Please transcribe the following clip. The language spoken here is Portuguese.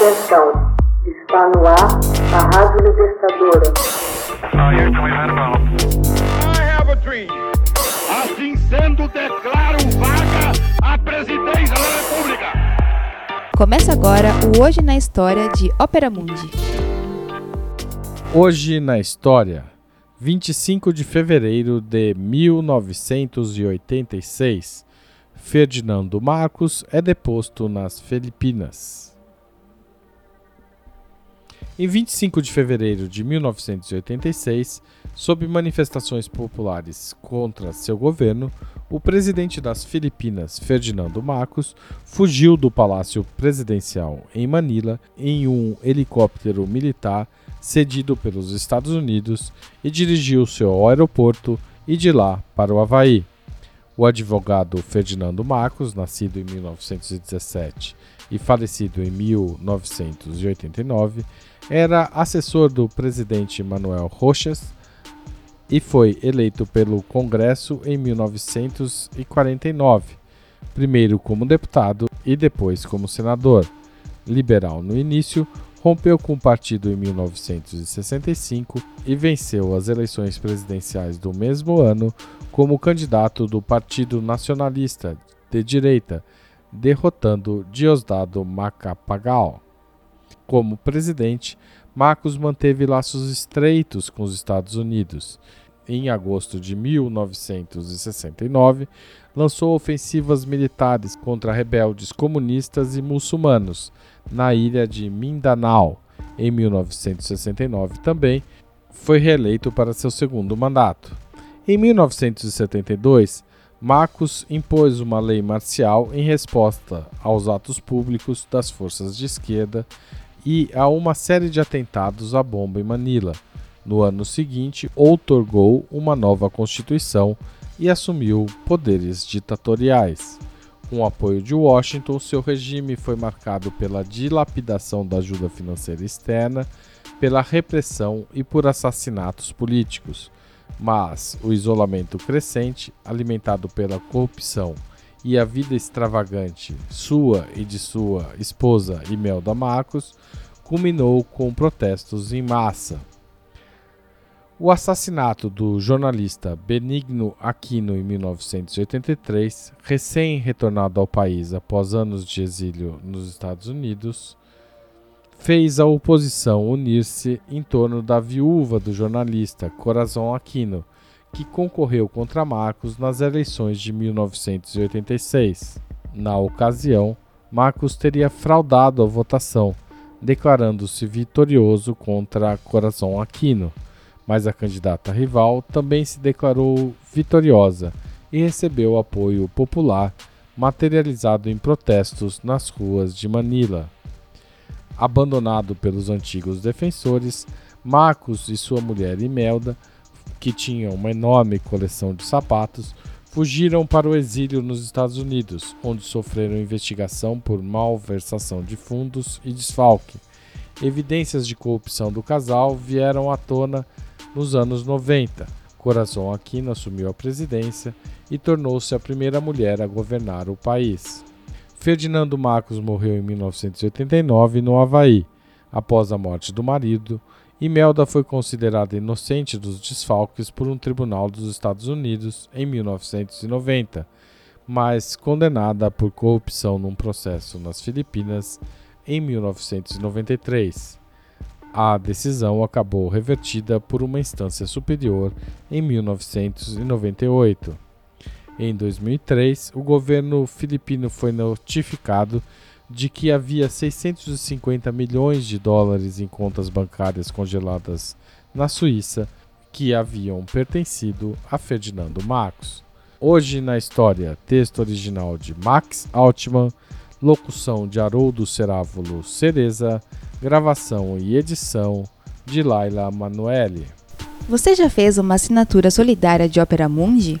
Atenção, está no ar a Rádio Libertadora. Assim sendo, declaro vaga a presidência da República. Começa agora o Hoje na História de Ópera Mundi. Hoje na História, 25 de fevereiro de 1986, Ferdinando Marcos é deposto nas Filipinas. Em 25 de fevereiro de 1986, sob manifestações populares contra seu governo, o presidente das Filipinas, Ferdinando Marcos, fugiu do Palácio Presidencial em Manila em um helicóptero militar cedido pelos Estados Unidos e dirigiu-se ao aeroporto e de lá para o Havaí. O advogado Ferdinando Marcos, nascido em 1917 e falecido em 1989, era assessor do presidente Manuel Roxas e foi eleito pelo Congresso em 1949, primeiro como deputado e depois como senador. Liberal no início, rompeu com o partido em 1965 e venceu as eleições presidenciais do mesmo ano como candidato do Partido Nacionalista de Direita, derrotando Diosdado Macapagal. Como presidente, Marcos manteve laços estreitos com os Estados Unidos. Em agosto de 1969, lançou ofensivas militares contra rebeldes comunistas e muçulmanos na ilha de Mindanao. Em 1969 também foi reeleito para seu segundo mandato. Em 1972, Marcos impôs uma lei marcial em resposta aos atos públicos das forças de esquerda e a uma série de atentados à bomba em Manila. No ano seguinte, outorgou uma nova constituição e assumiu poderes ditatoriais. Com o apoio de Washington, seu regime foi marcado pela dilapidação da ajuda financeira externa, pela repressão e por assassinatos políticos. Mas o isolamento crescente, alimentado pela corrupção e a vida extravagante sua e de sua esposa Imelda Marcos, culminou com protestos em massa. O assassinato do jornalista Benigno Aquino em 1983, recém-retornado ao país após anos de exílio nos Estados Unidos, fez a oposição unir-se em torno da viúva do jornalista Corazon Aquino, que concorreu contra Marcos nas eleições de 1986. Na ocasião, Marcos teria fraudado a votação, declarando-se vitorioso contra Corazon Aquino mas a candidata rival também se declarou vitoriosa e recebeu apoio popular, materializado em protestos nas ruas de Manila. Abandonado pelos antigos defensores, Marcos e sua mulher Imelda, que tinham uma enorme coleção de sapatos, fugiram para o exílio nos Estados Unidos, onde sofreram investigação por malversação de fundos e desfalque. Evidências de corrupção do casal vieram à tona nos anos 90, Corazon Aquino assumiu a presidência e tornou-se a primeira mulher a governar o país. Ferdinando Marcos morreu em 1989 no Havaí. Após a morte do marido, Imelda foi considerada inocente dos desfalques por um tribunal dos Estados Unidos em 1990, mas condenada por corrupção num processo nas Filipinas em 1993. A decisão acabou revertida por uma instância superior em 1998. Em 2003, o governo filipino foi notificado de que havia 650 milhões de dólares em contas bancárias congeladas na Suíça que haviam pertencido a Ferdinando Marcos. Hoje na história, texto original de Max Altman, locução de Haroldo Cerávulo Cereza, gravação e edição de Laila Manoeli. Você já fez uma assinatura solidária de Opera Mundi?